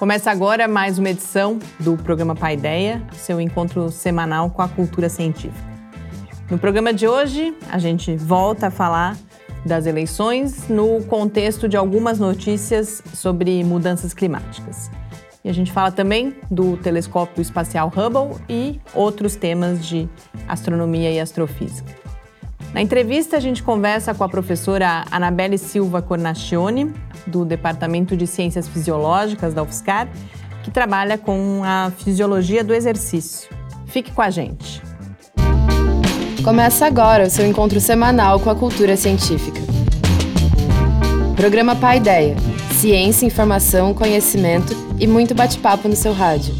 Começa agora mais uma edição do programa Paideia, seu encontro semanal com a cultura científica. No programa de hoje, a gente volta a falar das eleições no contexto de algumas notícias sobre mudanças climáticas. E a gente fala também do telescópio espacial Hubble e outros temas de astronomia e astrofísica. Na entrevista, a gente conversa com a professora Anabelle Silva Cornacchione, do Departamento de Ciências Fisiológicas da UFSCar, que trabalha com a fisiologia do exercício. Fique com a gente. Começa agora o seu encontro semanal com a cultura científica. Programa Pai Ideia. Ciência, informação, conhecimento e muito bate-papo no seu rádio.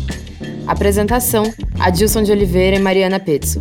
Apresentação: Adilson de Oliveira e Mariana Petzo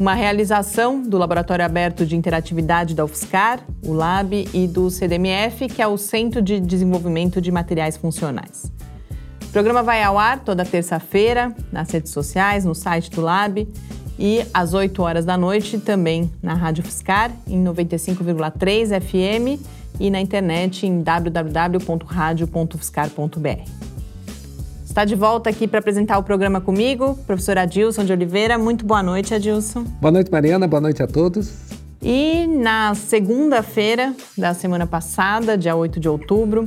uma realização do Laboratório Aberto de Interatividade da UFSCar, o LAB, e do CDMF, que é o Centro de Desenvolvimento de Materiais Funcionais. O programa vai ao ar toda terça-feira nas redes sociais, no site do Lab e às 8 horas da noite também na Rádio UFSCar, em 95,3 FM e na internet em www.radio.ufscar.br. Está de volta aqui para apresentar o programa comigo, professor Adilson de Oliveira. Muito boa noite, Adilson. Boa noite, Mariana. Boa noite a todos. E na segunda-feira da semana passada, dia 8 de outubro,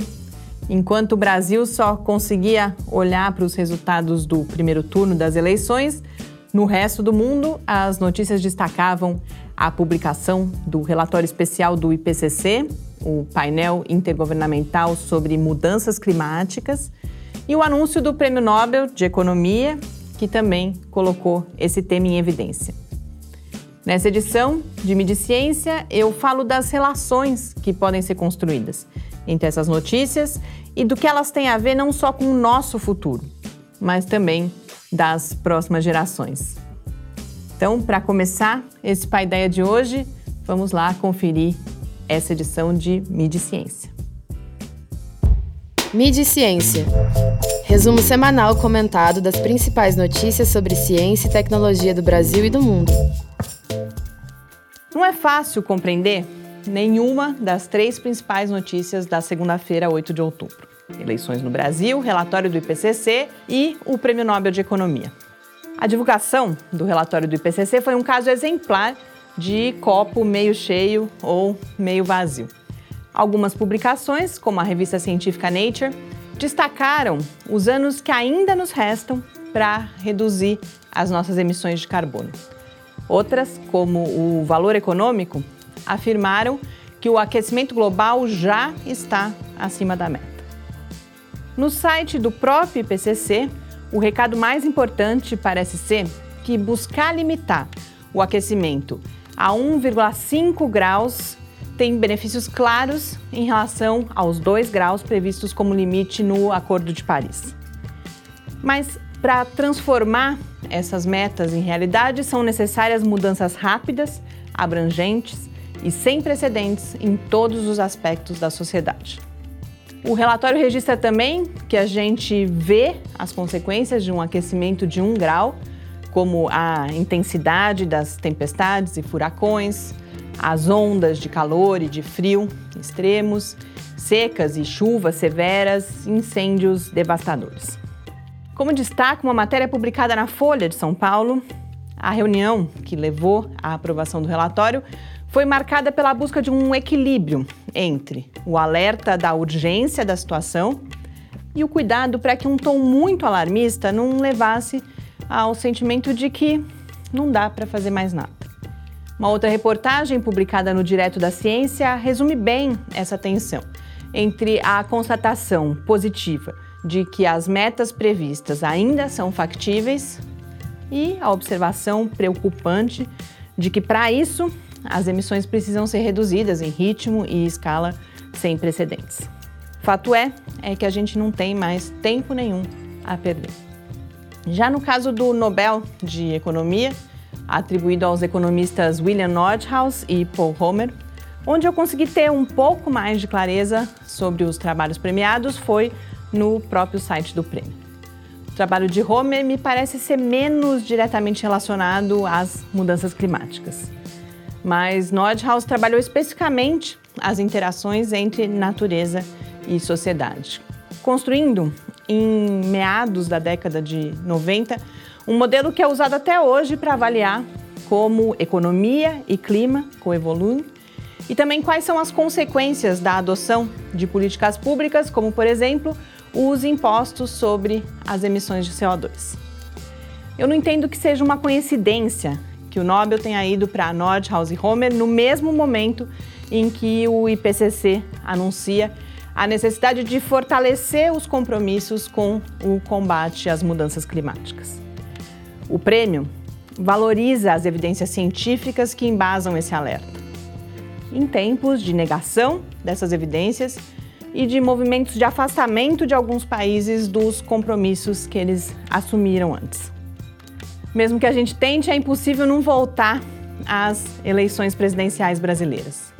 enquanto o Brasil só conseguia olhar para os resultados do primeiro turno das eleições, no resto do mundo, as notícias destacavam a publicação do relatório especial do IPCC, o painel intergovernamental sobre mudanças climáticas, e o anúncio do Prêmio Nobel de Economia, que também colocou esse tema em evidência. Nessa edição de Mídia Ciência, eu falo das relações que podem ser construídas entre essas notícias e do que elas têm a ver não só com o nosso futuro, mas também das próximas gerações. Então, para começar esse Pai Ideia de hoje, vamos lá conferir essa edição de Mídia Ciência. Mídia Ciência. Resumo semanal comentado das principais notícias sobre ciência e tecnologia do Brasil e do mundo. Não é fácil compreender nenhuma das três principais notícias da segunda-feira, 8 de outubro: eleições no Brasil, relatório do IPCC e o Prêmio Nobel de Economia. A divulgação do relatório do IPCC foi um caso exemplar de copo meio cheio ou meio vazio. Algumas publicações, como a revista científica Nature, destacaram os anos que ainda nos restam para reduzir as nossas emissões de carbono. Outras, como o Valor Econômico, afirmaram que o aquecimento global já está acima da meta. No site do próprio IPCC, o recado mais importante parece ser que buscar limitar o aquecimento a 1,5 graus tem benefícios claros em relação aos 2 graus previstos como limite no Acordo de Paris. Mas para transformar essas metas em realidade são necessárias mudanças rápidas, abrangentes e sem precedentes em todos os aspectos da sociedade. O relatório registra também que a gente vê as consequências de um aquecimento de um grau, como a intensidade das tempestades e furacões, as ondas de calor e de frio extremos, secas e chuvas severas, incêndios devastadores. Como destaca uma matéria publicada na Folha de São Paulo, a reunião que levou à aprovação do relatório foi marcada pela busca de um equilíbrio entre o alerta da urgência da situação e o cuidado para que um tom muito alarmista não levasse ao sentimento de que não dá para fazer mais nada. Uma outra reportagem publicada no Direto da Ciência resume bem essa tensão entre a constatação positiva de que as metas previstas ainda são factíveis e a observação preocupante de que, para isso, as emissões precisam ser reduzidas em ritmo e escala sem precedentes. Fato é, é que a gente não tem mais tempo nenhum a perder. Já no caso do Nobel de Economia, atribuído aos economistas William Nordhaus e Paul Homer, onde eu consegui ter um pouco mais de clareza sobre os trabalhos premiados foi no próprio site do prêmio. O trabalho de Homer me parece ser menos diretamente relacionado às mudanças climáticas. Mas Nordhaus trabalhou especificamente as interações entre natureza e sociedade, construindo, em meados da década de 90, um modelo que é usado até hoje para avaliar como economia e clima coevoluem e também quais são as consequências da adoção de políticas públicas, como, por exemplo, os impostos sobre as emissões de CO2. Eu não entendo que seja uma coincidência que o Nobel tenha ido para Nordhaus e Homer no mesmo momento em que o IPCC anuncia a necessidade de fortalecer os compromissos com o combate às mudanças climáticas. O prêmio valoriza as evidências científicas que embasam esse alerta em tempos de negação dessas evidências e de movimentos de afastamento de alguns países dos compromissos que eles assumiram antes. Mesmo que a gente tente, é impossível não voltar às eleições presidenciais brasileiras.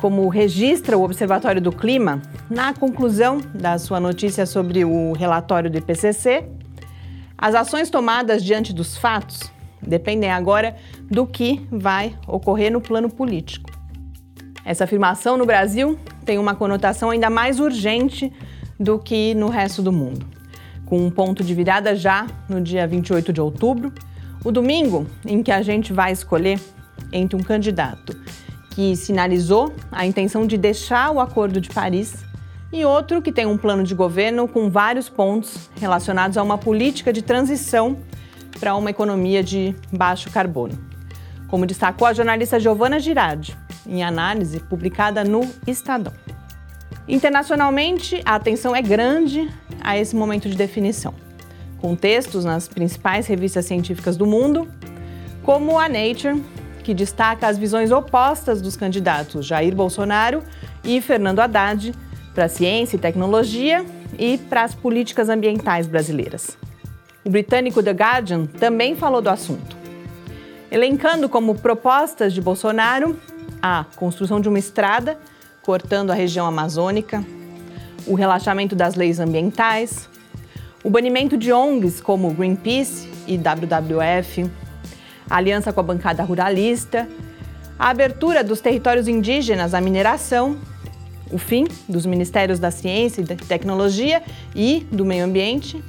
Como registra o Observatório do Clima, na conclusão da sua notícia sobre o relatório do IPCC, as ações tomadas diante dos fatos dependem agora do que vai ocorrer no plano político. Essa afirmação no Brasil tem uma conotação ainda mais urgente do que no resto do mundo. Com um ponto de virada já no dia 28 de outubro, o domingo em que a gente vai escolher entre um candidato que sinalizou a intenção de deixar o Acordo de Paris e outro que tem um plano de governo com vários pontos relacionados a uma política de transição para uma economia de baixo carbono. Como destacou a jornalista Giovana Girardi, em análise publicada no Estadão. Internacionalmente, a atenção é grande a esse momento de definição, com textos nas principais revistas científicas do mundo, como a Nature, que destaca as visões opostas dos candidatos Jair Bolsonaro e Fernando Haddad para a ciência e tecnologia e para as políticas ambientais brasileiras. O britânico The Guardian também falou do assunto, elencando como propostas de Bolsonaro a construção de uma estrada cortando a região amazônica, o relaxamento das leis ambientais, o banimento de ONGs como Greenpeace e WWF, a aliança com a bancada ruralista, a abertura dos territórios indígenas à mineração, o fim dos Ministérios da Ciência e da Tecnologia e do Meio Ambiente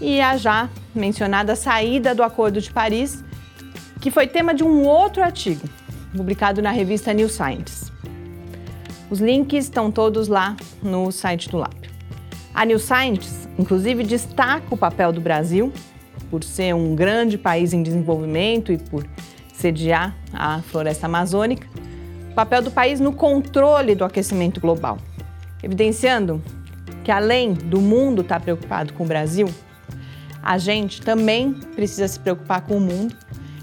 e a já mencionada saída do Acordo de Paris, que foi tema de um outro artigo publicado na revista New Science. Os links estão todos lá no site do Lab. A New Science, inclusive, destaca o papel do Brasil, por ser um grande país em desenvolvimento e por sediar a floresta amazônica, papel do país no controle do aquecimento global, evidenciando que, além do mundo estar preocupado com o Brasil, a gente também precisa se preocupar com o mundo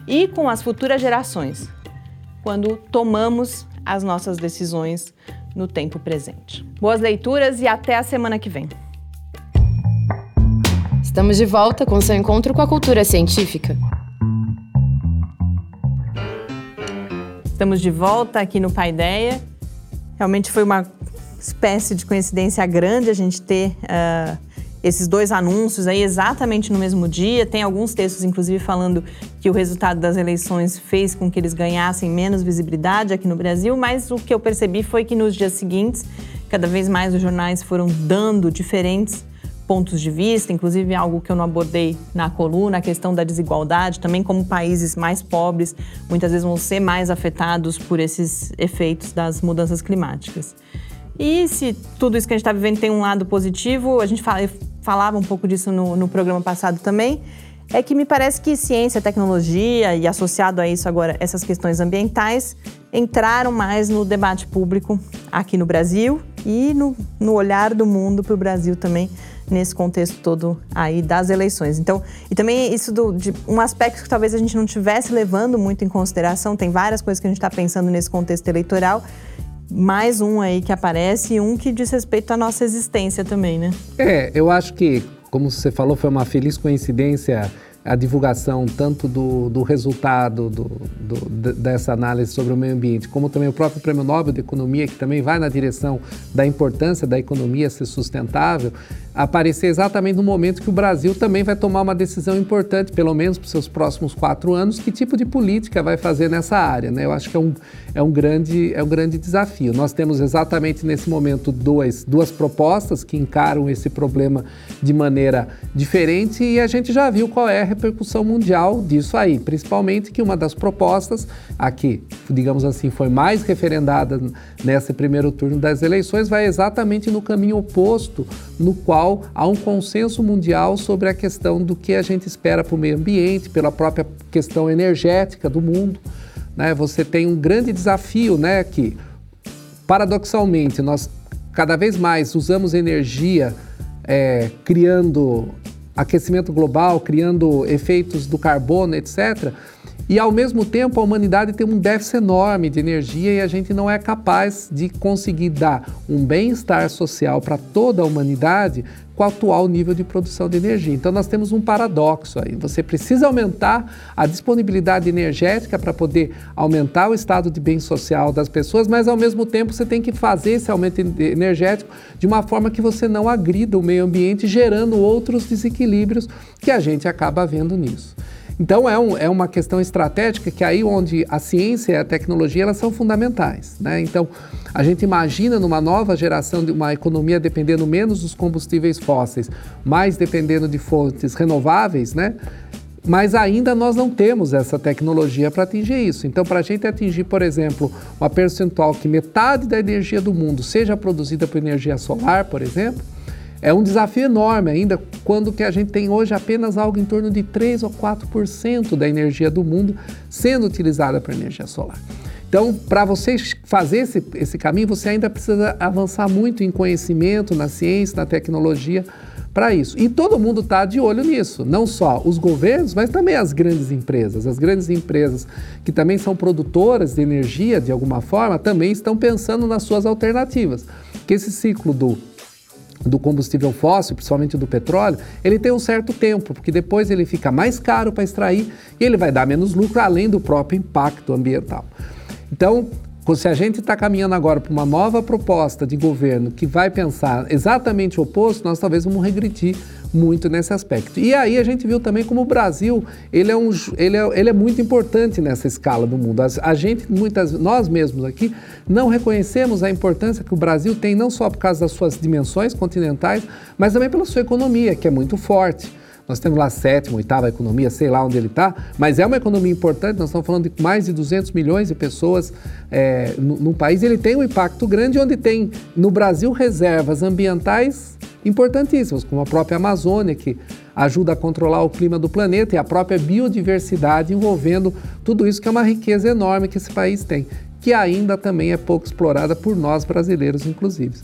e com as futuras gerações, quando tomamos as nossas decisões no tempo presente. Boas leituras e até a semana que vem. Estamos de volta com seu encontro com a cultura científica. Estamos de volta aqui no Paideia. Realmente foi uma espécie de coincidência grande a gente ter uh, esses dois anúncios aí exatamente no mesmo dia. Tem alguns textos, inclusive, falando que o resultado das eleições fez com que eles ganhassem menos visibilidade aqui no Brasil, mas o que eu percebi foi que nos dias seguintes, cada vez mais os jornais foram dando diferentes pontos de vista, inclusive algo que eu não abordei na coluna, a questão da desigualdade, também como países mais pobres muitas vezes vão ser mais afetados por esses efeitos das mudanças climáticas. E se tudo isso que a gente está vivendo tem um lado positivo, a gente fala, falava um pouco disso no, no programa passado também, é que me parece que ciência, tecnologia e associado a isso agora essas questões ambientais entraram mais no debate público aqui no Brasil e no, no olhar do mundo para o Brasil também nesse contexto todo aí das eleições. Então, e também isso do, de um aspecto que talvez a gente não tivesse levando muito em consideração, tem várias coisas que a gente está pensando nesse contexto eleitoral, mais um aí que aparece e um que diz respeito à nossa existência também, né? É, eu acho que, como você falou, foi uma feliz coincidência a divulgação tanto do, do resultado do, do, dessa análise sobre o meio ambiente, como também o próprio Prêmio Nobel de Economia, que também vai na direção da importância da economia ser sustentável, aparecer exatamente no momento que o Brasil também vai tomar uma decisão importante, pelo menos para os seus próximos quatro anos, que tipo de política vai fazer nessa área. Né? Eu acho que é um, é, um grande, é um grande desafio. Nós temos exatamente nesse momento dois, duas propostas que encaram esse problema de maneira diferente e a gente já viu qual é a repercussão mundial disso aí, principalmente que uma das propostas, aqui, digamos assim, foi mais referendada nesse primeiro turno das eleições, vai exatamente no caminho oposto, no qual há um consenso mundial sobre a questão do que a gente espera para o meio ambiente, pela própria questão energética do mundo. Né? Você tem um grande desafio, né, que paradoxalmente nós cada vez mais usamos energia é, criando aquecimento global, criando efeitos do carbono, etc. E ao mesmo tempo a humanidade tem um déficit enorme de energia e a gente não é capaz de conseguir dar um bem-estar social para toda a humanidade com o atual nível de produção de energia. Então nós temos um paradoxo aí. Você precisa aumentar a disponibilidade energética para poder aumentar o estado de bem social das pessoas, mas ao mesmo tempo você tem que fazer esse aumento energético de uma forma que você não agrida o meio ambiente, gerando outros desequilíbrios que a gente acaba vendo nisso. Então é, um, é uma questão estratégica que aí onde a ciência e a tecnologia elas são fundamentais. Né? Então a gente imagina numa nova geração de uma economia dependendo menos dos combustíveis fósseis, mais dependendo de fontes renováveis, né? mas ainda nós não temos essa tecnologia para atingir isso. Então, para a gente atingir, por exemplo, uma percentual que metade da energia do mundo seja produzida por energia solar, por exemplo, é um desafio enorme ainda quando que a gente tem hoje apenas algo em torno de 3 ou 4% da energia do mundo sendo utilizada para energia solar. Então, para você fazer esse, esse caminho, você ainda precisa avançar muito em conhecimento, na ciência, na tecnologia para isso. E todo mundo está de olho nisso, não só os governos, mas também as grandes empresas. As grandes empresas que também são produtoras de energia de alguma forma também estão pensando nas suas alternativas. Que esse ciclo do do combustível fóssil, principalmente do petróleo, ele tem um certo tempo, porque depois ele fica mais caro para extrair e ele vai dar menos lucro, além do próprio impacto ambiental. Então, se a gente está caminhando agora para uma nova proposta de governo que vai pensar exatamente o oposto, nós talvez vamos regredir muito nesse aspecto. E aí a gente viu também como o Brasil ele é, um, ele é, ele é muito importante nessa escala do mundo. A, a gente, muitas, nós mesmos aqui, não reconhecemos a importância que o Brasil tem, não só por causa das suas dimensões continentais, mas também pela sua economia, que é muito forte. Nós temos lá sétima, oitava economia, sei lá onde ele está, mas é uma economia importante. Nós estamos falando de mais de 200 milhões de pessoas é, no, no país. Ele tem um impacto grande, onde tem no Brasil reservas ambientais importantíssimas, como a própria Amazônia, que ajuda a controlar o clima do planeta, e a própria biodiversidade envolvendo tudo isso que é uma riqueza enorme que esse país tem, que ainda também é pouco explorada por nós brasileiros, inclusive.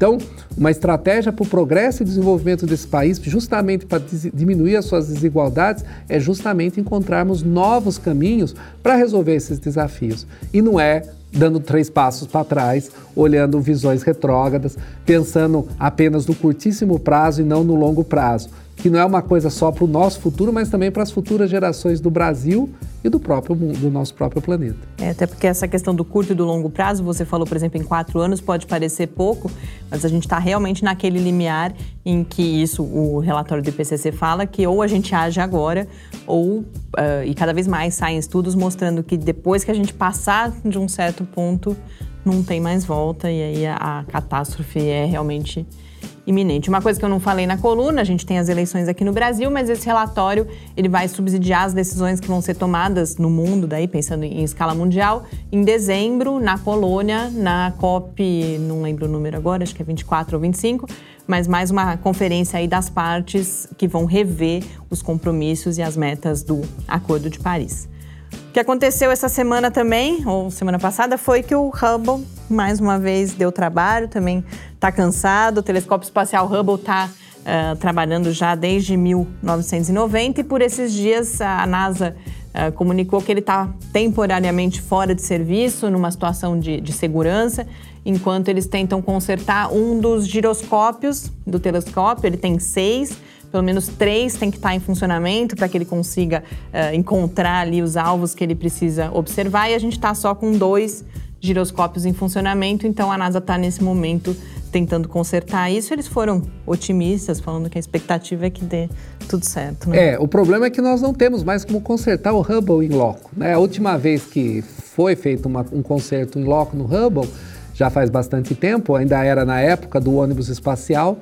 Então, uma estratégia para o progresso e desenvolvimento desse país, justamente para diminuir as suas desigualdades, é justamente encontrarmos novos caminhos para resolver esses desafios. E não é dando três passos para trás, olhando visões retrógradas, pensando apenas no curtíssimo prazo e não no longo prazo que não é uma coisa só para o nosso futuro, mas também para as futuras gerações do Brasil e do próprio do nosso próprio planeta. É, até porque essa questão do curto e do longo prazo, você falou, por exemplo, em quatro anos, pode parecer pouco, mas a gente está realmente naquele limiar em que isso, o relatório do IPCC fala, que ou a gente age agora, ou, uh, e cada vez mais saem estudos mostrando que depois que a gente passar de um certo ponto, não tem mais volta, e aí a, a catástrofe é realmente iminente. Uma coisa que eu não falei na coluna, a gente tem as eleições aqui no Brasil, mas esse relatório ele vai subsidiar as decisões que vão ser tomadas no mundo, daí pensando em escala mundial, em dezembro na Polônia, na COP, não lembro o número agora, acho que é 24 ou 25, mas mais uma conferência aí das partes que vão rever os compromissos e as metas do Acordo de Paris. O que aconteceu essa semana também, ou semana passada, foi que o Hubble mais uma vez deu trabalho, também está cansado. O telescópio espacial Hubble está uh, eh, trabalhando já desde 1990 e por esses dias a NASA uh, comunicou que ele está temporariamente fora de serviço, numa situação de, de segurança. enquanto eles tentam consertar um dos giroscópios do telescópio. Ele tem seis, pelo menos três tem que estar em funcionamento para que ele consiga uh, encontrar ali os alvos que ele precisa observar. E a gente está só com dois giroscópios em funcionamento, então a NASA está nesse momento tentando consertar isso. Eles foram otimistas, falando que a expectativa é que dê tudo certo. Né? É, o problema é que nós não temos mais como consertar o Hubble em loco. Né? A última vez que foi feito uma, um conserto em loco no Hubble, já faz bastante tempo, ainda era na época do ônibus espacial,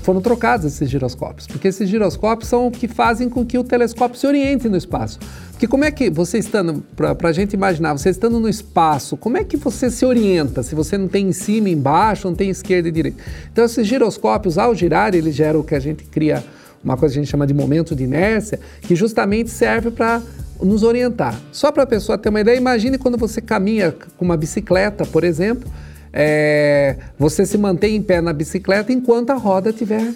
foram trocados esses giroscópios, porque esses giroscópios são o que fazem com que o telescópio se oriente no espaço. Porque como é que você estando, para a gente imaginar, você estando no espaço, como é que você se orienta se você não tem em cima, embaixo, não tem esquerda e direita? Então esses giroscópios, ao girar, eles geram o que a gente cria, uma coisa que a gente chama de momento de inércia, que justamente serve para nos orientar. Só para a pessoa ter uma ideia, imagine quando você caminha com uma bicicleta, por exemplo, é, você se mantém em pé na bicicleta enquanto a roda estiver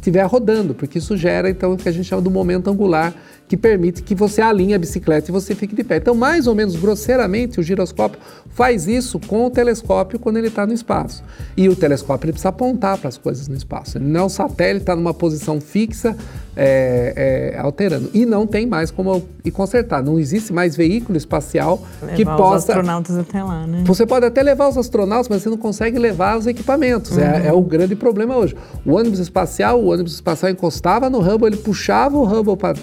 tiver rodando, porque isso gera então o que a gente chama do momento angular que permite que você alinhe a bicicleta e você fique de pé. Então, mais ou menos grosseiramente, o giroscópio faz isso com o telescópio quando ele está no espaço. E o telescópio ele precisa apontar para as coisas no espaço. Ele não é um satélite, está numa posição fixa, é, é, alterando. E não tem mais como e consertar. Não existe mais veículo espacial levar que possa. os astronautas até lá, né? Você pode até levar os astronautas, mas você não consegue levar os equipamentos. É, uhum. É, é o grande problema hoje. O ônibus espacial, o ônibus espacial encostava no Hubble, ele puxava o Hubble para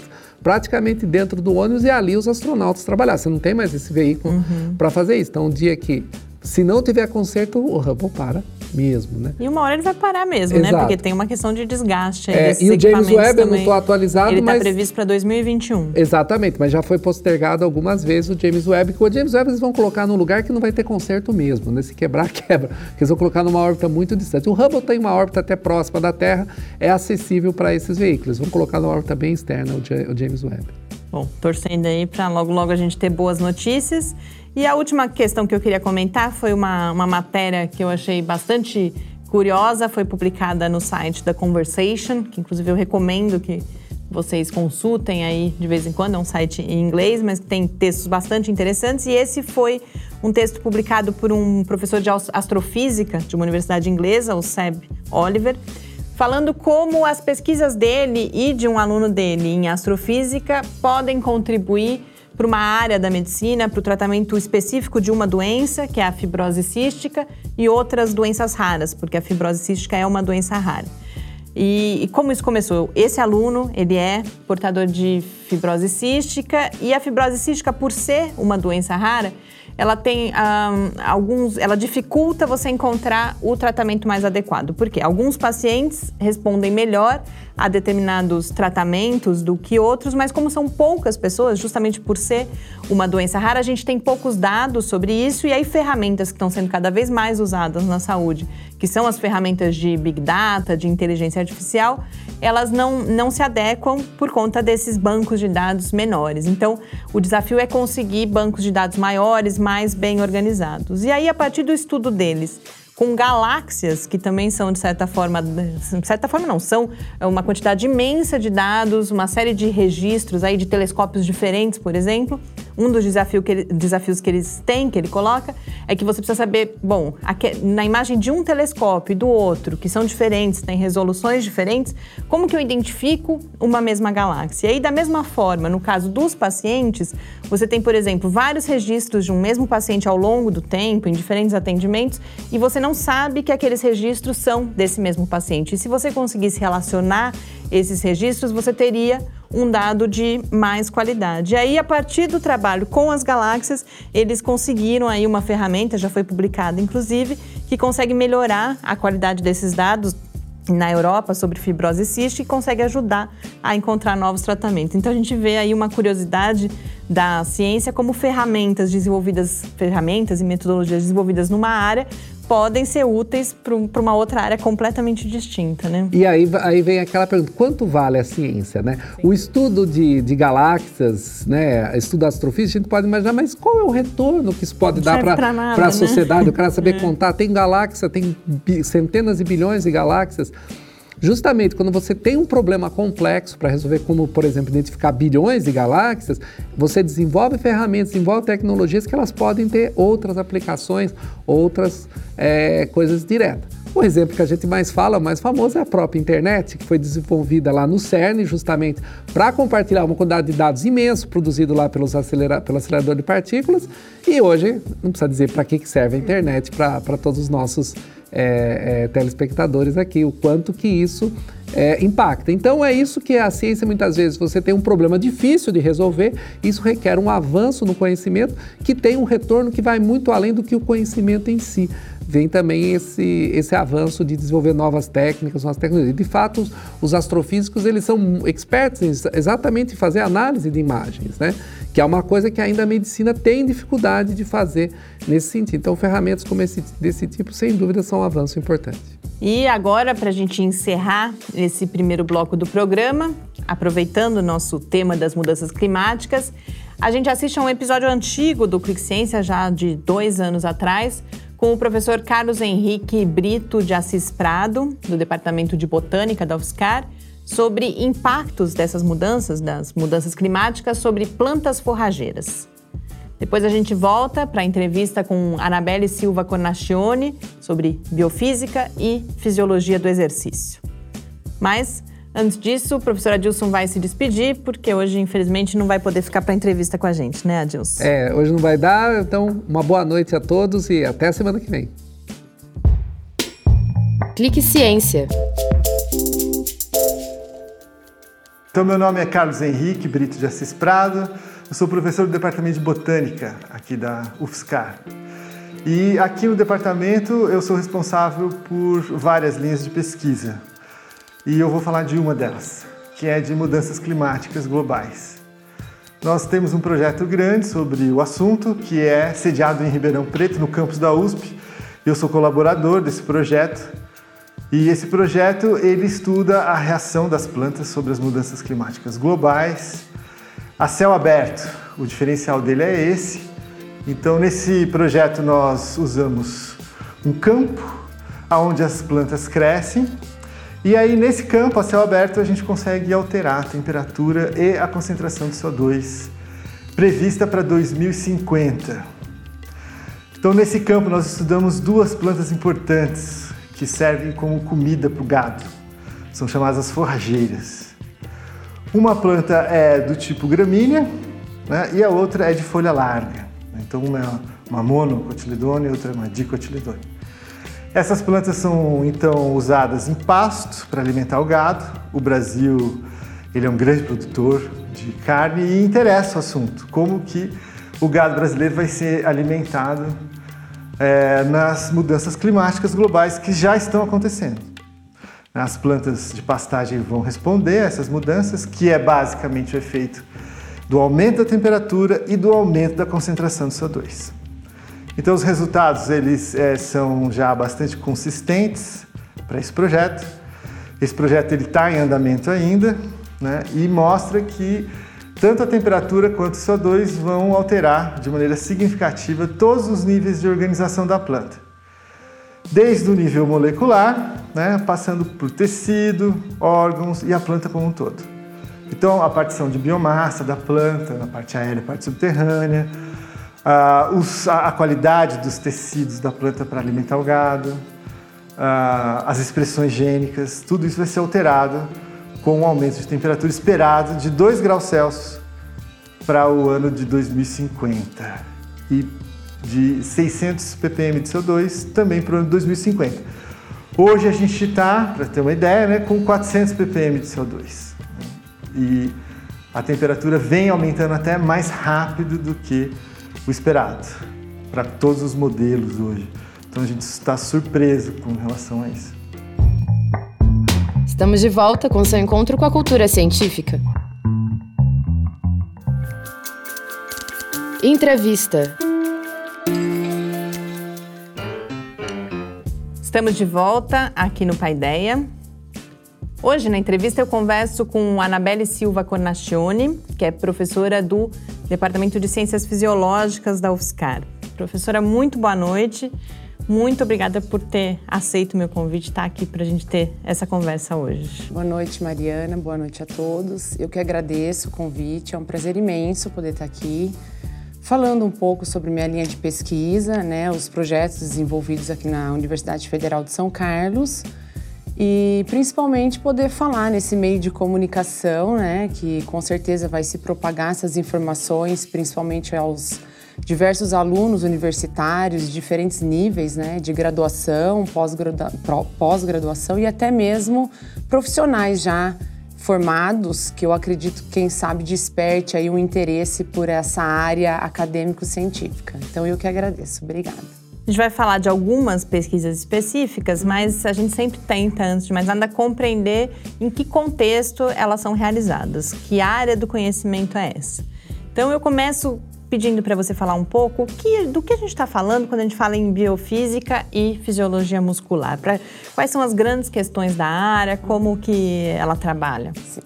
praticamente dentro do ônibus e ali os astronautas trabalhar. Você não tem mais esse veículo uhum. para fazer isso. Então, um dia que, se não tiver conserto, o Hubble para mesmo, né? E uma hora ele vai parar mesmo, né? Exato. né? Porque tem uma questão de desgaste. É, e o James Webb, eu não estou atualizado, ele tá mas... Ele está previsto para 2021. Exatamente, mas já foi postergado algumas vezes o James Webb, que o James Webb eles vão colocar num lugar que não vai ter conserto mesmo, né? Se quebrar, quebra. Porque eles vão colocar numa órbita muito distante. O Hubble tem uma órbita até próxima da Terra, é acessível para esses veículos. Vão colocar numa órbita bem externa o James Webb. Bom, torcendo aí para logo logo a gente ter boas notícias. E a última questão que eu queria comentar foi uma, uma matéria que eu achei bastante curiosa, foi publicada no site da Conversation, que inclusive eu recomendo que vocês consultem aí de vez em quando, é um site em inglês, mas tem textos bastante interessantes. E esse foi um texto publicado por um professor de astrofísica de uma universidade inglesa, o Seb Oliver, falando como as pesquisas dele e de um aluno dele em astrofísica podem contribuir para uma área da medicina, para o tratamento específico de uma doença, que é a fibrose cística, e outras doenças raras, porque a fibrose cística é uma doença rara. E, e, como isso começou? Esse aluno, ele é portador de fibrose cística e a fibrose cística, por ser uma doença rara, ela tem um, alguns, ela dificulta você encontrar o tratamento mais adequado. Por quê? Alguns pacientes respondem melhor a determinados tratamentos do que outros, mas como são poucas pessoas, justamente por ser uma doença rara, a gente tem poucos dados sobre isso e aí ferramentas que estão sendo cada vez mais usadas na saúde, que são as ferramentas de big data, de inteligência artificial, elas não, não se adequam por conta desses bancos de dados menores. Então, o desafio é conseguir bancos de dados maiores, mais bem organizados. E aí, a partir do estudo deles, com galáxias que também são de certa forma, de certa forma não, são uma quantidade imensa de dados, uma série de registros aí de telescópios diferentes, por exemplo. Um dos desafio que ele, desafios que eles têm, que ele coloca, é que você precisa saber, bom, na imagem de um telescópio e do outro, que são diferentes, têm resoluções diferentes, como que eu identifico uma mesma galáxia? E aí, da mesma forma, no caso dos pacientes, você tem, por exemplo, vários registros de um mesmo paciente ao longo do tempo, em diferentes atendimentos, e você não sabe que aqueles registros são desse mesmo paciente. E se você conseguisse relacionar esses registros, você teria um dado de mais qualidade. E aí, a partir do trabalho com as galáxias, eles conseguiram aí uma ferramenta, já foi publicada inclusive, que consegue melhorar a qualidade desses dados na Europa sobre fibrose cística e consegue ajudar a encontrar novos tratamentos. Então a gente vê aí uma curiosidade da ciência como ferramentas desenvolvidas, ferramentas e metodologias desenvolvidas numa área podem ser úteis para uma outra área completamente distinta, né? E aí, aí vem aquela pergunta, quanto vale a ciência, né? Sim. O estudo de, de galáxias, né, estudo astrofísico, a gente pode imaginar, mas qual é o retorno que isso pode dar para a né? sociedade? O cara saber é. contar, tem galáxia, tem centenas de bilhões de galáxias, justamente quando você tem um problema complexo para resolver, como por exemplo identificar bilhões de galáxias, você desenvolve ferramentas, desenvolve tecnologias que elas podem ter outras aplicações, outras é, coisas diretas. O exemplo que a gente mais fala, mais famoso, é a própria internet, que foi desenvolvida lá no CERN, justamente para compartilhar uma quantidade de dados imenso produzido lá pelos acelera pelo acelerador de partículas. E hoje, não precisa dizer para que serve a internet para todos os nossos é, é, telespectadores aqui, o quanto que isso é, impacta. Então é isso que a ciência muitas vezes você tem um problema difícil de resolver, isso requer um avanço no conhecimento que tem um retorno que vai muito além do que o conhecimento em si vem também esse, esse avanço de desenvolver novas técnicas, novas tecnologias. De fato, os, os astrofísicos eles são expertos em, exatamente em fazer análise de imagens, né? que é uma coisa que ainda a medicina tem dificuldade de fazer nesse sentido. Então, ferramentas como esse, desse tipo, sem dúvida, são um avanço importante. E agora, para a gente encerrar esse primeiro bloco do programa, aproveitando o nosso tema das mudanças climáticas, a gente assiste a um episódio antigo do Clique Ciência, já de dois anos atrás, com o professor Carlos Henrique Brito de Assis Prado, do Departamento de Botânica da UFSCar, sobre impactos dessas mudanças, das mudanças climáticas, sobre plantas forrageiras. Depois a gente volta para a entrevista com Anabelle Silva Cornacchione sobre biofísica e fisiologia do exercício. Mas Antes disso, o professor Adilson vai se despedir, porque hoje, infelizmente, não vai poder ficar para entrevista com a gente, né, Adilson? É, hoje não vai dar, então uma boa noite a todos e até a semana que vem. Clique Ciência. Então, meu nome é Carlos Henrique Brito de Assis Prado, eu sou professor do Departamento de Botânica aqui da UFSCar. E aqui no departamento eu sou responsável por várias linhas de pesquisa e eu vou falar de uma delas, que é de mudanças climáticas globais. Nós temos um projeto grande sobre o assunto, que é sediado em Ribeirão Preto, no campus da USP. Eu sou colaborador desse projeto. E esse projeto ele estuda a reação das plantas sobre as mudanças climáticas globais a céu aberto. O diferencial dele é esse. Então, nesse projeto nós usamos um campo onde as plantas crescem e aí, nesse campo, a céu aberto, a gente consegue alterar a temperatura e a concentração de CO2 prevista para 2050. Então, nesse campo, nós estudamos duas plantas importantes que servem como comida para o gado. São chamadas as forrageiras. Uma planta é do tipo gramínea né, e a outra é de folha larga. Então, uma é uma monocotiledônia e outra é uma dicotiledônia. Essas plantas são então usadas em pasto para alimentar o gado. O Brasil ele é um grande produtor de carne e interessa o assunto, como que o gado brasileiro vai ser alimentado é, nas mudanças climáticas globais que já estão acontecendo. As plantas de pastagem vão responder a essas mudanças, que é basicamente o efeito do aumento da temperatura e do aumento da concentração de CO2. Então os resultados eles é, são já bastante consistentes para esse projeto. Esse projeto ele está em andamento ainda, né? E mostra que tanto a temperatura quanto o CO2 vão alterar de maneira significativa todos os níveis de organização da planta, desde o nível molecular, né, passando por tecido, órgãos e a planta como um todo. Então, a partição de biomassa da planta, na parte aérea, parte subterrânea, uh, os, a, a, qualidade dos tecidos da planta para alimentar o gado, uh, as expressões gênicas, tudo isso vai ser alterado com um aumento de temperatura esperado de 2 graus Celsius para o ano de 2050 e de 600 ppm de CO2 também para o ano de 2050. Hoje a gente está, para ter uma ideia, né, com 400 ppm de CO2. E a temperatura vem aumentando até mais rápido do que o esperado para todos os modelos hoje. Então a gente está surpreso com relação a isso. Estamos de volta com seu encontro com a cultura científica. Entrevista. Estamos de volta aqui no Paideia. Hoje, na entrevista, eu converso com Anabelle Silva Cornacchione, que é professora do Departamento de Ciências Fisiológicas da UFSCar. Professora, muito boa noite. muito obrigada por ter aceito o meu convite, estar aqui para a gente ter essa conversa hoje. Boa noite, Mariana. Boa noite a todos. Eu que agradeço o convite. É um prazer imenso poder estar aqui falando um pouco sobre minha linha de pesquisa, né, os projetos desenvolvidos aqui na Universidade Federal de São Carlos e principalmente poder falar nesse meio de comunicação, né, que com certeza vai se propagar essas informações, principalmente aos diversos alunos universitários de diferentes níveis, né, de graduação, pós-graduação e até mesmo profissionais já formados, que eu acredito, quem sabe, desperte aí um interesse por essa área acadêmico-científica. Então eu que agradeço. Obrigada. A gente vai falar de algumas pesquisas específicas, mas a gente sempre tenta, antes de mais nada, compreender em que contexto elas são realizadas, que área do conhecimento é essa. Então eu começo pedindo para você falar um pouco que, do que a gente está falando quando a gente fala em biofísica e fisiologia muscular. Pra, quais são as grandes questões da área, como que ela trabalha? Sim.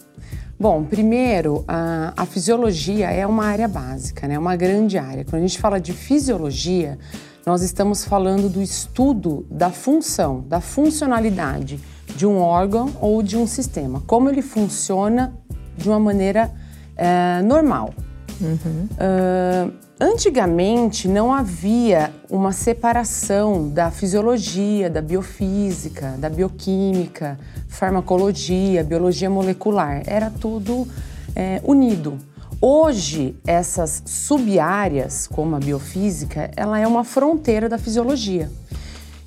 Bom, primeiro, a, a fisiologia é uma área básica, né? É uma grande área. Quando a gente fala de fisiologia, nós estamos falando do estudo da função, da funcionalidade de um órgão ou de um sistema, como ele funciona de uma maneira é, normal. Uhum. Uh, antigamente não havia uma separação da fisiologia, da biofísica, da bioquímica, farmacologia, biologia molecular. Era tudo é, unido. Hoje, essas subáreas, como a biofísica, ela é uma fronteira da fisiologia.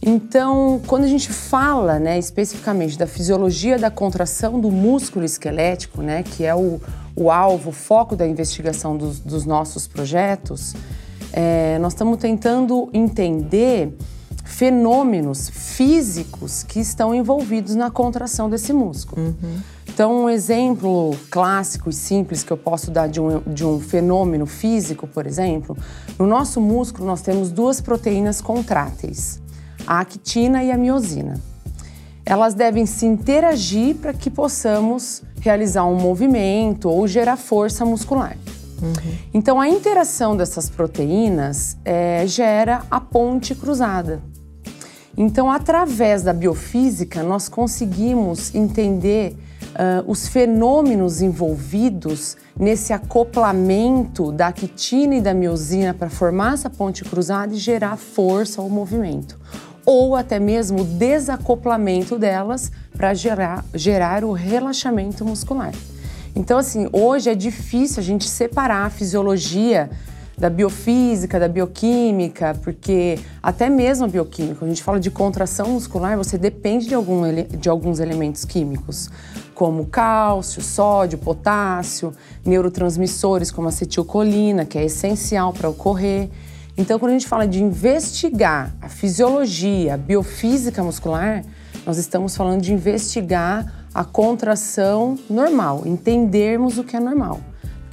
Então, quando a gente fala né, especificamente da fisiologia da contração do músculo esquelético, né, que é o, o alvo, o foco da investigação dos, dos nossos projetos, é, nós estamos tentando entender fenômenos físicos que estão envolvidos na contração desse músculo. Uhum. Então, um exemplo clássico e simples que eu posso dar de um, de um fenômeno físico, por exemplo, no nosso músculo nós temos duas proteínas contráteis a actina e a miosina. Elas devem se interagir para que possamos realizar um movimento ou gerar força muscular. Uhum. Então, a interação dessas proteínas é, gera a ponte cruzada. Então, através da biofísica, nós conseguimos entender uh, os fenômenos envolvidos nesse acoplamento da actina e da miosina para formar essa ponte cruzada e gerar força ou movimento ou até mesmo o desacoplamento delas para gerar, gerar o relaxamento muscular. Então, assim, hoje é difícil a gente separar a fisiologia da biofísica, da bioquímica, porque até mesmo a bioquímica, a gente fala de contração muscular, você depende de, algum, de alguns elementos químicos, como cálcio, sódio, potássio, neurotransmissores como acetilcolina, que é essencial para ocorrer. Então, quando a gente fala de investigar a fisiologia, a biofísica muscular, nós estamos falando de investigar a contração normal, entendermos o que é normal.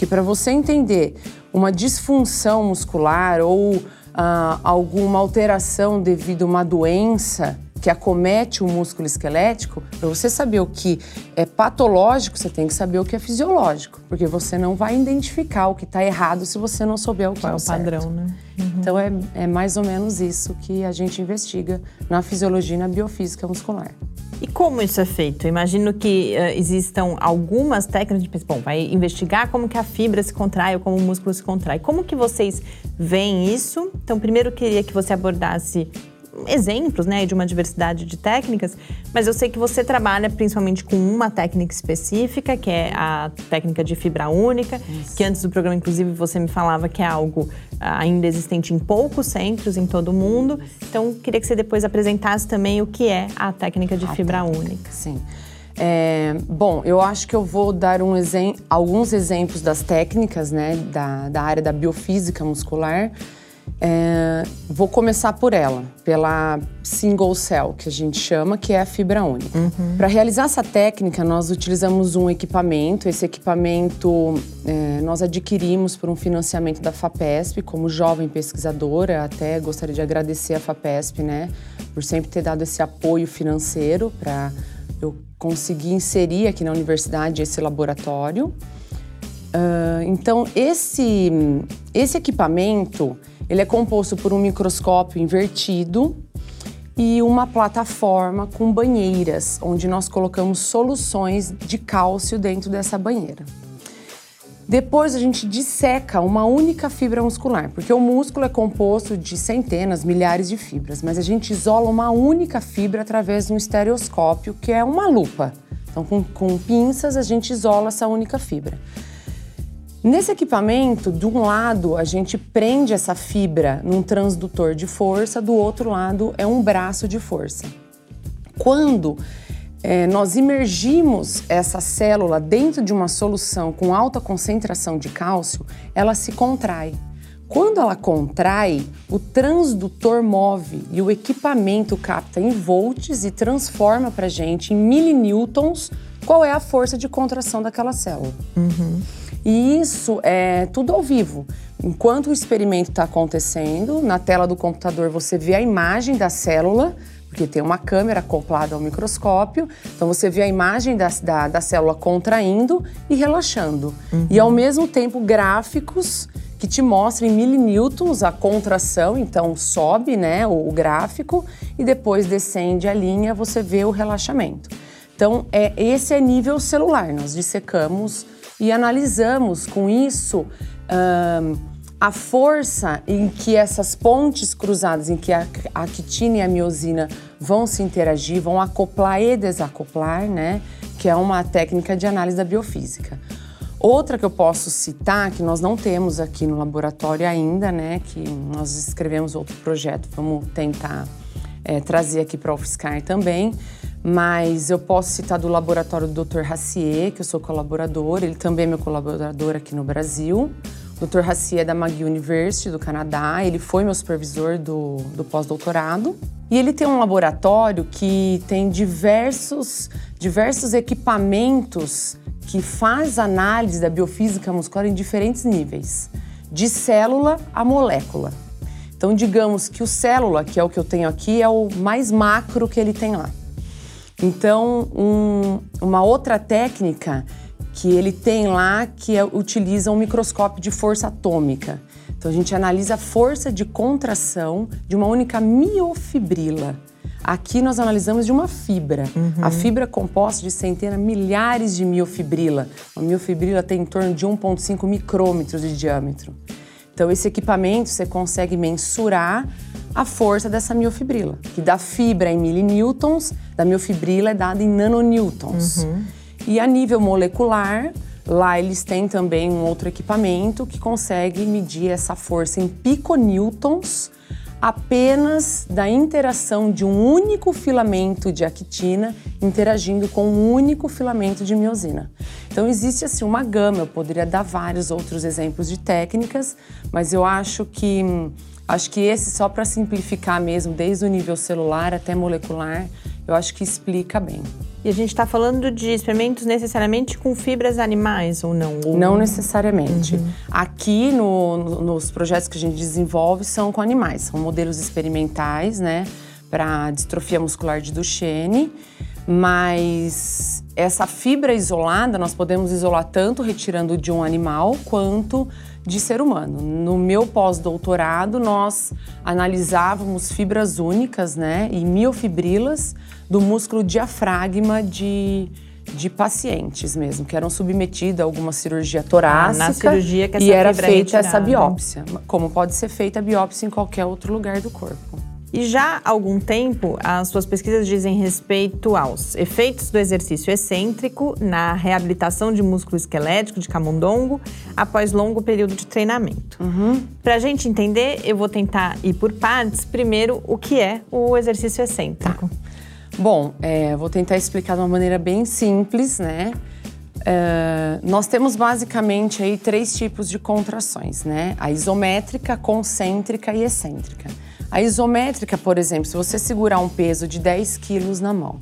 Porque para você entender uma disfunção muscular ou ah, alguma alteração devido a uma doença que acomete o músculo esquelético, para você saber o que é patológico, você tem que saber o que é fisiológico, porque você não vai identificar o que está errado se você não souber o que Qual é o padrão, né? Uhum. Então é, é mais ou menos isso que a gente investiga na fisiologia e na biofísica muscular. E como isso é feito? Imagino que uh, existam algumas técnicas de bom, vai investigar como que a fibra se contrai ou como o músculo se contrai. Como que vocês veem isso? Então, primeiro eu queria que você abordasse exemplos né, de uma diversidade de técnicas, mas eu sei que você trabalha principalmente com uma técnica específica, que é a técnica de fibra única, Isso. que antes do programa, inclusive, você me falava que é algo ah, ainda existente em poucos centros em todo o mundo. Então, queria que você depois apresentasse também o que é a técnica de a fibra técnica, única. Sim. É, bom, eu acho que eu vou dar um exem alguns exemplos das técnicas né, da, da área da biofísica muscular. É, vou começar por ela, pela single cell, que a gente chama, que é a fibra única. Uhum. Para realizar essa técnica, nós utilizamos um equipamento. Esse equipamento é, nós adquirimos por um financiamento da FAPESP, como jovem pesquisadora. Até gostaria de agradecer a FAPESP, né, por sempre ter dado esse apoio financeiro para eu conseguir inserir aqui na universidade esse laboratório. Uh, então, esse, esse equipamento Ele é composto por um microscópio invertido e uma plataforma com banheiras, onde nós colocamos soluções de cálcio dentro dessa banheira. Depois a gente disseca uma única fibra muscular, porque o músculo é composto de centenas, milhares de fibras, mas a gente isola uma única fibra através de um estereoscópio, que é uma lupa. Então, com, com pinças, a gente isola essa única fibra. Nesse equipamento, de um lado, a gente prende essa fibra num transdutor de força, do outro lado é um braço de força. Quando é, nós imergimos essa célula dentro de uma solução com alta concentração de cálcio, ela se contrai. Quando ela contrai, o transdutor move e o equipamento capta em volts e transforma para gente em milinewtons qual é a força de contração daquela célula. Uhum. E isso é tudo ao vivo. Enquanto o experimento está acontecendo, na tela do computador você vê a imagem da célula, porque tem uma câmera acoplada ao microscópio, então você vê a imagem da, da, da célula contraindo e relaxando. Uhum. E ao mesmo tempo gráficos que te mostram em milinewtons a contração, então sobe né, o, o gráfico e depois descende a linha, você vê o relaxamento. Então, é, esse é nível celular, nós dissecamos e analisamos com isso um, a força em que essas pontes cruzadas, em que a, a quitina e a miosina vão se interagir, vão acoplar e desacoplar, né? Que é uma técnica de análise da biofísica. Outra que eu posso citar, que nós não temos aqui no laboratório ainda, né? Que nós escrevemos outro projeto, vamos tentar é, trazer aqui para o UFSCar também, mas eu posso citar do laboratório do Dr. Racier, que eu sou colaborador, ele também é meu colaborador aqui no Brasil. O Dr. Racier é da McGill University, do Canadá, ele foi meu supervisor do, do pós-doutorado. E ele tem um laboratório que tem diversos, diversos equipamentos que faz análise da biofísica muscular em diferentes níveis, de célula a molécula. Então, digamos que o célula, que é o que eu tenho aqui, é o mais macro que ele tem lá. Então, um, uma outra técnica que ele tem lá que é, utiliza um microscópio de força atômica. Então, a gente analisa a força de contração de uma única miofibrila. Aqui nós analisamos de uma fibra. Uhum. A fibra é composta de centenas, milhares de miofibrila. A miofibrila tem em torno de 1,5 micrômetros de diâmetro. Então, esse equipamento você consegue mensurar a força dessa miofibrila, que da fibra em milinewtons, da miofibrila é dada em nanonewtons. Uhum. E a nível molecular, lá eles têm também um outro equipamento que consegue medir essa força em piconewtons apenas da interação de um único filamento de actina interagindo com um único filamento de miosina. Então existe assim uma gama, eu poderia dar vários outros exemplos de técnicas, mas eu acho que acho que esse só para simplificar mesmo, desde o nível celular até molecular, eu acho que explica bem. E a gente está falando de experimentos necessariamente com fibras animais ou não? Ou... Não necessariamente. Uhum. Aqui no, no, nos projetos que a gente desenvolve são com animais, são modelos experimentais, né, para distrofia muscular de Duchenne, mas essa fibra isolada nós podemos isolar tanto retirando de um animal quanto de ser humano. No meu pós-doutorado, nós analisávamos fibras únicas, né, e miofibrilas do músculo diafragma de, de pacientes mesmo, que eram submetidos a alguma cirurgia torácica. Ah, na cirurgia que essa E era feita é essa biópsia, como pode ser feita a biópsia em qualquer outro lugar do corpo. E já há algum tempo, as suas pesquisas dizem respeito aos efeitos do exercício excêntrico na reabilitação de músculo esquelético de camundongo após longo período de treinamento. Uhum. Para a gente entender, eu vou tentar ir por partes. Primeiro, o que é o exercício excêntrico? Tá. Bom, é, vou tentar explicar de uma maneira bem simples, né? É, nós temos basicamente aí três tipos de contrações, né? A isométrica, concêntrica e excêntrica. A isométrica, por exemplo, se você segurar um peso de 10 quilos na mão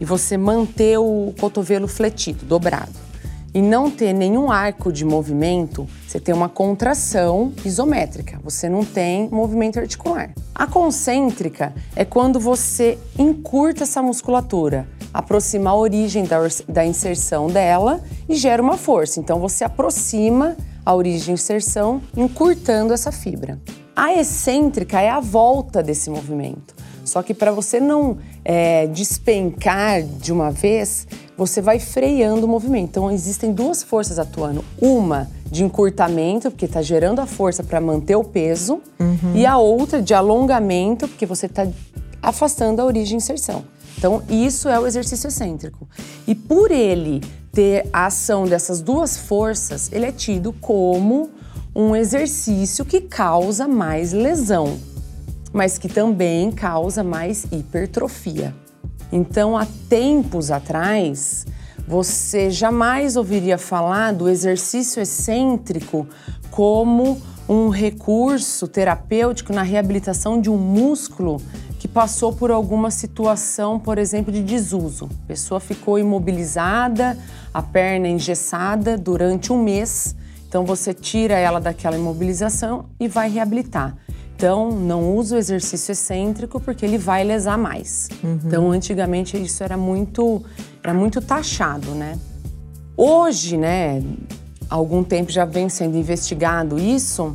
e você manter o cotovelo fletido, dobrado, e não ter nenhum arco de movimento, você tem uma contração isométrica, você não tem movimento articular. A concêntrica é quando você encurta essa musculatura, aproxima a origem da, da inserção dela e gera uma força. Então você aproxima a origem de inserção, encurtando essa fibra. A excêntrica é a volta desse movimento. Só que para você não é, despencar de uma vez, você vai freando o movimento. Então existem duas forças atuando. Uma de encurtamento, porque está gerando a força para manter o peso, uhum. e a outra de alongamento, porque você está afastando a origem de inserção. Então, isso é o exercício excêntrico. E por ele ter a ação dessas duas forças, ele é tido como um exercício que causa mais lesão, mas que também causa mais hipertrofia. Então, há tempos atrás, você jamais ouviria falar do exercício excêntrico como um recurso terapêutico na reabilitação de um músculo que passou por alguma situação, por exemplo, de desuso. A pessoa ficou imobilizada, a perna engessada durante um mês. Então você tira ela daquela imobilização e vai reabilitar. Então, não usa o exercício excêntrico porque ele vai lesar mais. Uhum. Então, antigamente isso era muito, era muito taxado, né? Hoje, né, há algum tempo já vem sendo investigado isso,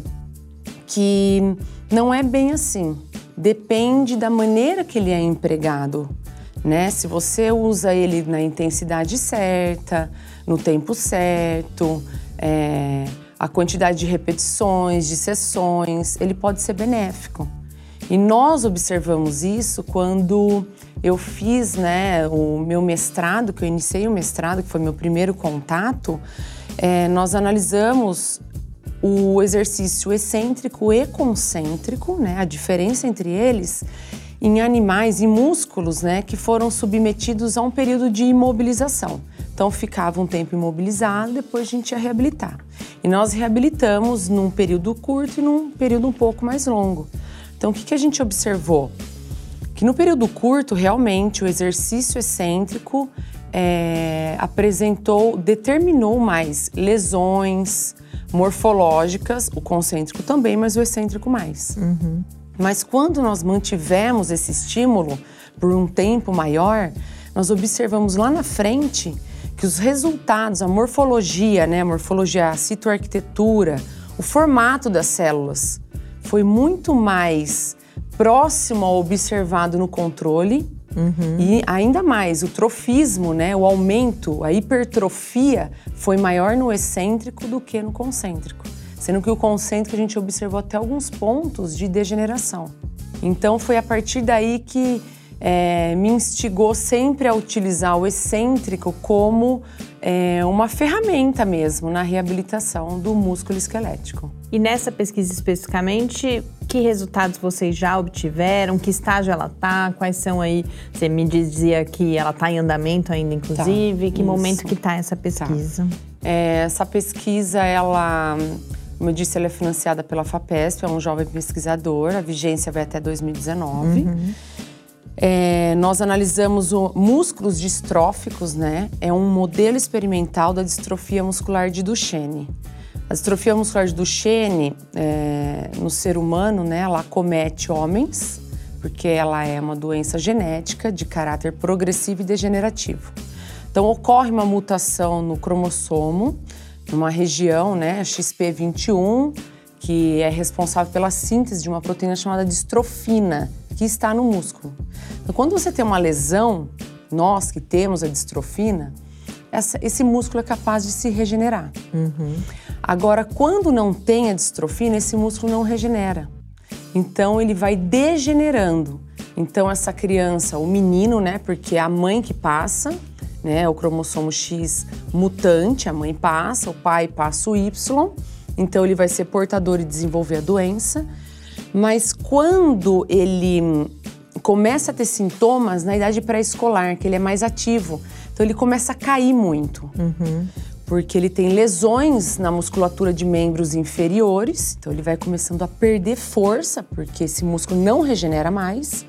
que não é bem assim. Depende da maneira que ele é empregado, né? Se você usa ele na intensidade certa, no tempo certo, é a quantidade de repetições, de sessões, ele pode ser benéfico. E nós observamos isso quando eu fiz né, o meu mestrado, que eu iniciei o mestrado, que foi meu primeiro contato, é, nós analisamos o exercício excêntrico e concêntrico, né, a diferença entre eles, em animais e músculos né, que foram submetidos a um período de imobilização. Então ficava um tempo imobilizado, depois a gente ia reabilitar. E nós reabilitamos num período curto e num período um pouco mais longo. Então o que, que a gente observou? Que no período curto, realmente, o exercício excêntrico é, apresentou, determinou mais lesões morfológicas, o concêntrico também, mas o excêntrico mais. Uhum. Mas quando nós mantivemos esse estímulo por um tempo maior, nós observamos lá na frente que os resultados, a morfologia, né, a morfologia, a citoarquitetura, o formato das células foi muito mais próximo ao observado no controle uhum. e ainda mais o trofismo, né, o aumento, a hipertrofia foi maior no excêntrico do que no concêntrico, sendo que o concêntrico a gente observou até alguns pontos de degeneração. Então foi a partir daí que é, me instigou sempre a utilizar o excêntrico como é, uma ferramenta mesmo na reabilitação do músculo esquelético. E nessa pesquisa especificamente, que resultados vocês já obtiveram? Que estágio ela está? Quais são aí? Você me dizia que ela está em andamento ainda, inclusive. Tá, que isso. momento que está essa pesquisa? Tá. É, essa pesquisa, ela, como eu disse, ela é financiada pela FAPESP, é um jovem pesquisador. A vigência vai até 2019. Uhum. É, nós analisamos o, músculos distróficos, né? É um modelo experimental da distrofia muscular de Duchenne. A distrofia muscular de Duchenne, é, no ser humano, né, ela comete homens, porque ela é uma doença genética de caráter progressivo e degenerativo. Então, ocorre uma mutação no cromossomo, numa região, né, XP21, que é responsável pela síntese de uma proteína chamada distrofina, que está no músculo. Então, quando você tem uma lesão, nós que temos a distrofina, essa, esse músculo é capaz de se regenerar. Uhum. Agora, quando não tem a distrofina, esse músculo não regenera. Então, ele vai degenerando. Então, essa criança, o menino, né, porque é a mãe que passa, né, o cromossomo X mutante, a mãe passa, o pai passa o Y, então ele vai ser portador e desenvolver a doença. Mas quando ele começa a ter sintomas na idade pré-escolar, que ele é mais ativo, então ele começa a cair muito. Uhum. Porque ele tem lesões na musculatura de membros inferiores, então ele vai começando a perder força, porque esse músculo não regenera mais.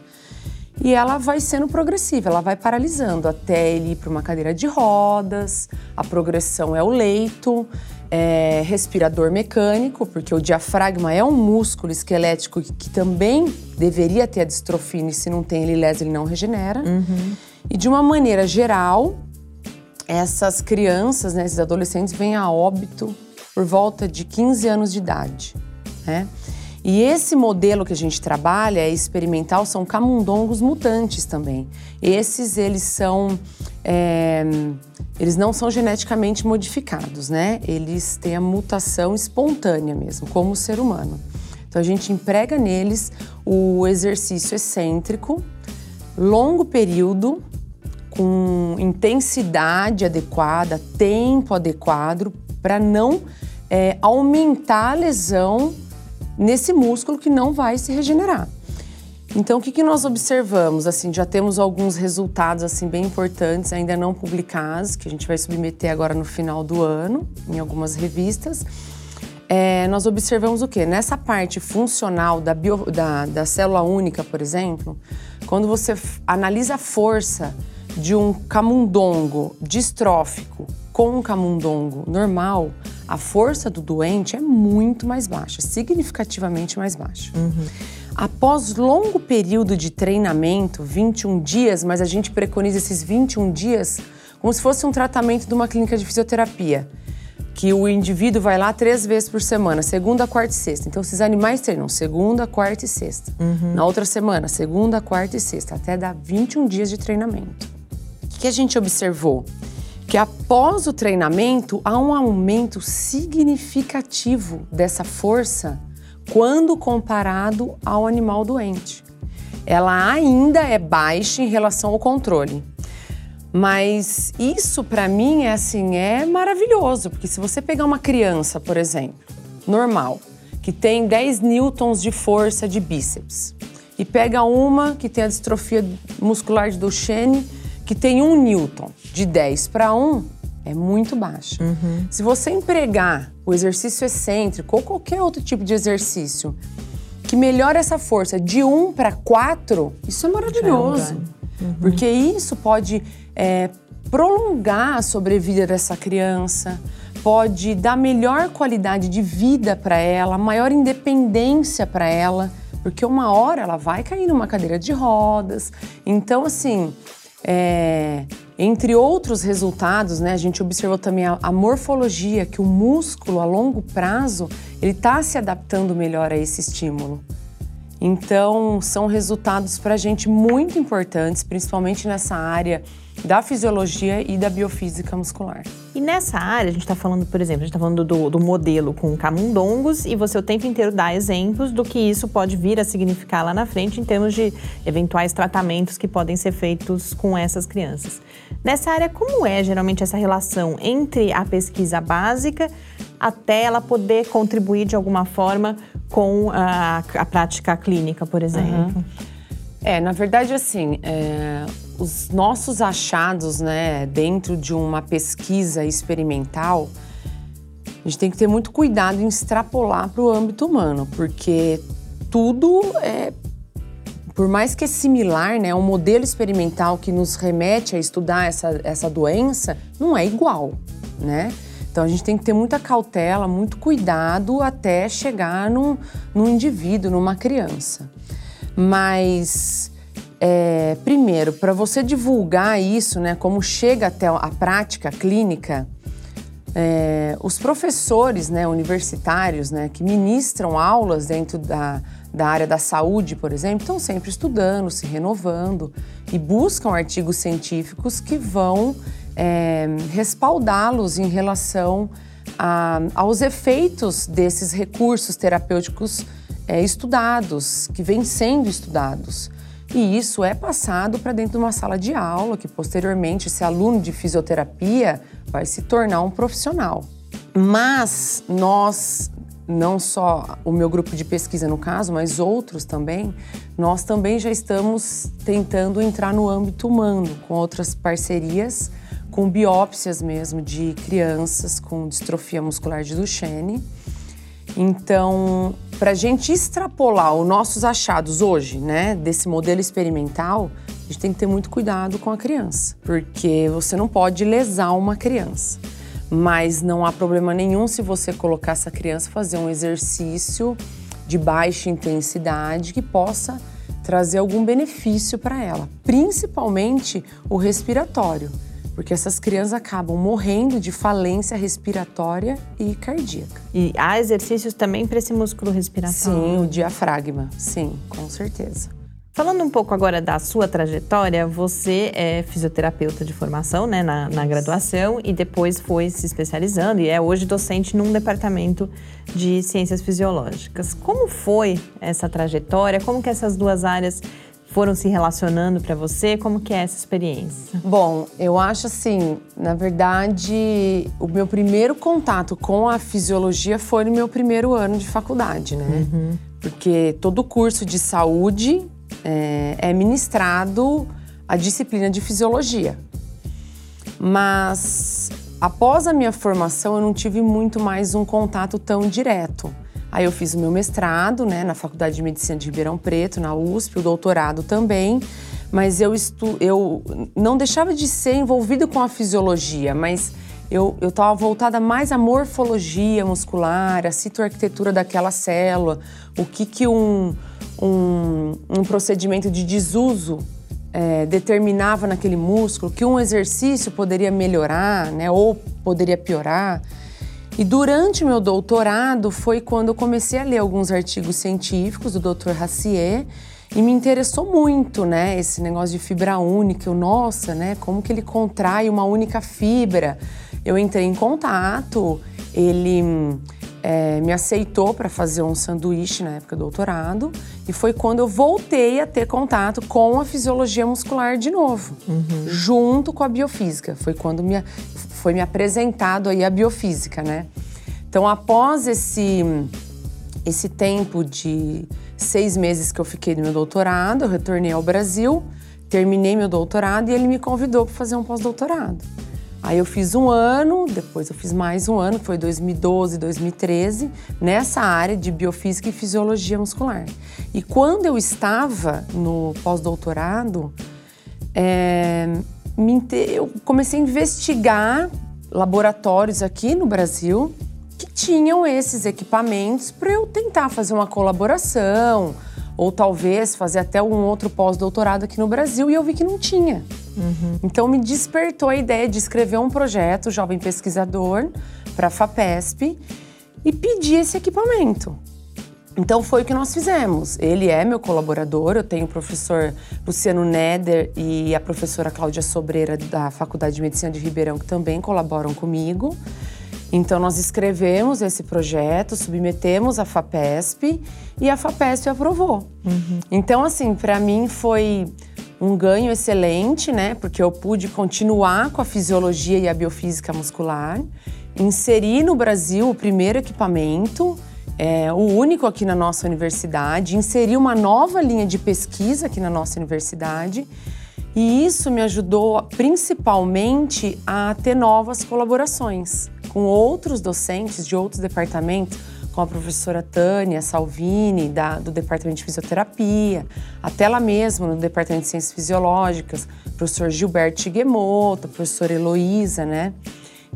E ela vai sendo progressiva, ela vai paralisando até ele ir para uma cadeira de rodas, a progressão é o leito, é, respirador mecânico, porque o diafragma é um músculo esquelético que, também deveria ter a distrofina e se não tem ele lesa, ele não regenera. Uhum. E de uma maneira geral, essas crianças, né, esses adolescentes vêm a óbito por volta de 15 anos de idade, né? E esse modelo que a gente trabalha é experimental, são camundongos mutantes também. Esses, eles são... É, eles não são geneticamente modificados, né? Eles têm a mutação espontânea mesmo, como o ser humano. Então a gente emprega neles o exercício excêntrico, longo período, com intensidade adequada, tempo adequado, para não é, aumentar a lesão nesse músculo que não vai se regenerar. Então, o que, que nós observamos? Assim, já temos alguns resultados assim bem importantes, ainda não publicados, que a gente vai submeter agora no final do ano, em algumas revistas. É, nós observamos o quê? Nessa parte funcional da, bio, da, da célula única, por exemplo, quando você analisa a força de um camundongo distrófico com um camundongo normal, a força do doente é muito mais baixa, significativamente mais baixa. Uhum. Após longo período de treinamento, 21 dias, mas a gente preconiza esses 21 dias como se fosse um tratamento de uma clínica de fisioterapia, que o indivíduo vai lá três vezes por semana, segunda, quarta e sexta. Então, esses animais treinam segunda, quarta e sexta. Uhum. Na outra semana, segunda, quarta e sexta, até dar 21 dias de treinamento. O que a gente observou? Que após o treinamento, há um aumento significativo dessa força quando comparado ao animal doente. Ela ainda é baixa em relação ao controle. Mas isso para mim é assim, é maravilhoso, porque se você pegar uma criança, por exemplo, normal, que tem 10 newtons de força de bíceps, e pega uma que tem a distrofia muscular de Duchenne, que tem 1 newton, de 10 para 1, é muito baixa. Uhum. Se você empregar o exercício excêntrico ou qualquer outro tipo de exercício que melhora essa força de 1 para 4, isso é maravilhoso. É uhum. Porque isso pode é, prolongar a sobrevida dessa criança, pode dar melhor qualidade de vida para ela, maior independência para ela, porque uma hora ela vai cair numa cadeira de rodas. Então, assim, é, entre outros resultados, né, a gente observou também a, a morfologia, que o músculo a longo prazo ele está se adaptando melhor a esse estímulo. Então, são resultados para a gente muito importantes, principalmente nessa área da fisiologia e da biofísica muscular. E nessa área, a gente está falando, por exemplo, a gente está falando do, do, modelo com camundongos e você o tempo inteiro dá exemplos do que isso pode vir a significar lá na frente em termos de eventuais tratamentos que podem ser feitos com essas crianças. Nessa área, como é geralmente essa relação entre a pesquisa básica até ela poder contribuir de alguma forma com a, a prática clínica, por exemplo? Uhum. É, na verdade, assim, é, os nossos achados, né, dentro de uma pesquisa experimental, a gente tem que ter muito cuidado em extrapolar para o âmbito humano, porque tudo é, por mais que é similar, né, um modelo experimental que nos remete a estudar essa, essa doença, não é igual, né? Então a gente tem que ter muita cautela, muito cuidado até chegar num, num indivíduo, numa criança. Mas, é, primeiro, para você divulgar isso, né, como chega até a prática clínica, é, os professores né, universitários né, que ministram aulas dentro da, da área da saúde, por exemplo, estão sempre estudando, se renovando e buscam artigos científicos que vão é, respaldá-los em relação a, aos efeitos desses recursos terapêuticos é, estudados, que vêm sendo estudados. E isso é passado para dentro de uma sala de aula, que posteriormente esse aluno de fisioterapia vai se tornar um profissional. Mas nós, não só o meu grupo de pesquisa no caso, mas outros também, nós também já estamos tentando entrar no âmbito humano, com outras parcerias, com biópsias mesmo de crianças com distrofia muscular de Duchenne então, para a gente extrapolar os nossos achados hoje, né, desse modelo experimental, a gente tem que ter muito cuidado com a criança, porque você não pode lesar uma criança. Mas não há problema nenhum se você colocar essa criança fazer um exercício de baixa intensidade que possa trazer algum benefício para ela, principalmente o respiratório porque essas crianças acabam morrendo de falência respiratória e cardíaca. E há exercícios também para esse músculo respiratório? Sim, o diafragma, sim, com certeza. Falando um pouco agora da sua trajetória, você é fisioterapeuta de formação né, na, na, graduação e depois foi se especializando e é hoje docente num departamento de ciências fisiológicas. Como foi essa trajetória? Como que essas duas áreas foram se relacionando para você? Como que é essa experiência? Bom, eu acho assim, na verdade, o meu primeiro contato com a fisiologia foi no meu primeiro ano de faculdade, né? Uhum. Porque todo curso de saúde é, é ministrado a disciplina de fisiologia. Mas após a minha formação, eu não tive muito mais um contato tão direto. Aí eu fiz o meu mestrado, né, na Faculdade de Medicina de Ribeirão Preto, na USP, o doutorado também, mas eu, estu eu não deixava de ser envolvido com a fisiologia, mas eu estava voltada mais à morfologia muscular, a citoarquitetura daquela célula, o que, que um, um, um procedimento de desuso é, determinava naquele músculo, que um exercício poderia melhorar né, ou poderia piorar. E durante o meu doutorado foi quando eu comecei a ler alguns artigos científicos do Dr. Racier e me interessou muito, né, esse negócio de fibra única. Eu, nossa, né, como que ele contrai uma única fibra? Eu entrei em contato, ele é, me aceitou para fazer um sanduíche na época do doutorado e foi quando eu voltei a ter contato com a fisiologia muscular de novo, uhum. junto com a biofísica. Foi quando me, foi me apresentado aí a biofísica, né? Então, após esse, esse tempo de seis meses que eu fiquei no meu doutorado, eu retornei ao Brasil, terminei meu doutorado e ele me convidou para fazer um pós-doutorado. Aí eu fiz um ano, depois eu fiz mais um ano, que foi 2012, 2013, nessa área de biofísica e fisiologia muscular. E quando eu estava no pós-doutorado, é, eu comecei a investigar laboratórios aqui no Brasil que tinham esses equipamentos para eu tentar fazer uma colaboração ou talvez fazer até um outro pós-doutorado aqui no Brasil e eu vi que não tinha. Uhum. Então me despertou a ideia de escrever um projeto, jovem pesquisador, para a FAPESP e pedir esse equipamento. Então foi o que nós fizemos. Ele é meu colaborador, eu tenho o professor Luciano Neder e a professora Cláudia Sobreira da Faculdade de Medicina de Ribeirão que também colaboram comigo. Então nós escrevemos esse projeto, submetemos à FAPESP e a FAPESP aprovou. Uhum. Então assim, para mim foi um ganho excelente, né? Porque eu pude continuar com a fisiologia e a biofísica muscular, inserir no Brasil o primeiro equipamento, é, o único aqui na nossa universidade, inserir uma nova linha de pesquisa aqui na nossa universidade. E isso me ajudou principalmente a ter novas colaborações com outros docentes de outros departamentos, com a professora Tânia Salvini, da, do Departamento de Fisioterapia, até lá mesmo no Departamento de Ciências Fisiológicas, professor Gilberto Shigemoto, professora Heloísa, né?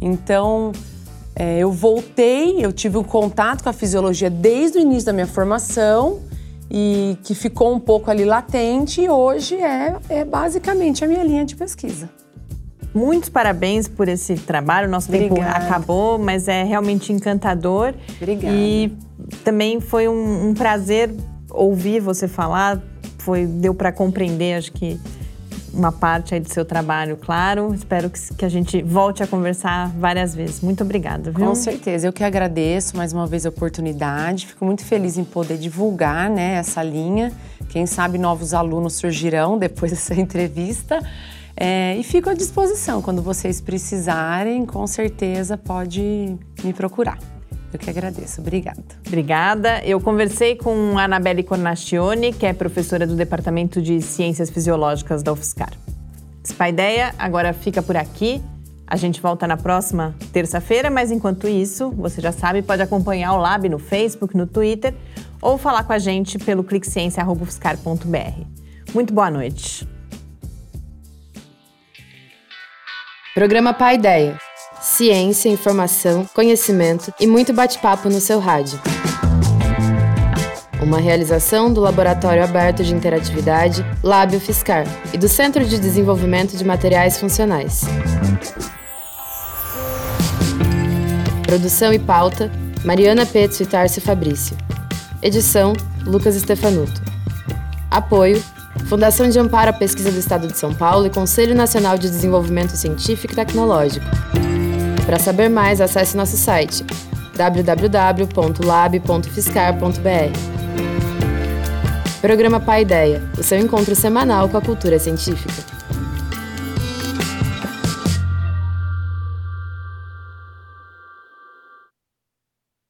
Então, é, eu voltei, eu tive um contato com a fisiologia desde o início da minha formação e que ficou um pouco ali latente e hoje é, é basicamente a minha linha de pesquisa. Muitos parabéns por esse trabalho. Nosso Obrigada. tempo acabou, mas é realmente encantador. Obrigada. E também foi um, um prazer ouvir você falar. Foi deu para compreender, acho que uma parte aí do seu trabalho, claro. Espero que, que, a gente volte a conversar várias vezes. Muito obrigada, viu? Com certeza. Eu que agradeço mais uma vez a oportunidade. Fico muito feliz em poder divulgar né, essa linha. Quem sabe novos alunos surgirão depois dessa entrevista. É, e fico à disposição. Quando vocês precisarem, com certeza pode me procurar. Eu que agradeço. Obrigada. Obrigada. Eu conversei com a Anabelle Cornacione, que é professora do Departamento de Ciências Fisiológicas da UFSCar. Ideia agora fica por aqui. A gente volta na próxima terça-feira, mas enquanto isso, você já sabe, pode acompanhar o Lab no Facebook, no Twitter ou falar com a gente pelo cliqueciência.ufscar.br. Muito boa noite. Programa Pai Ideia. Ciência, informação, conhecimento e muito bate-papo no seu rádio. uma realização do Laboratório Aberto de Interatividade Lábio Fiscar e do Centro de Desenvolvimento de Materiais Funcionais. Produção e pauta: Mariana Petzo e Tarcio Fabrício. Edição: Lucas Stefanuto. Apoio: Fundação de Amparo à Pesquisa do Estado de São Paulo e Conselho Nacional de Desenvolvimento Científico e Tecnológico. Para saber mais, acesse nosso site www.lab.fiscar.br. Programa Pai Ideia, o seu encontro semanal com a cultura científica.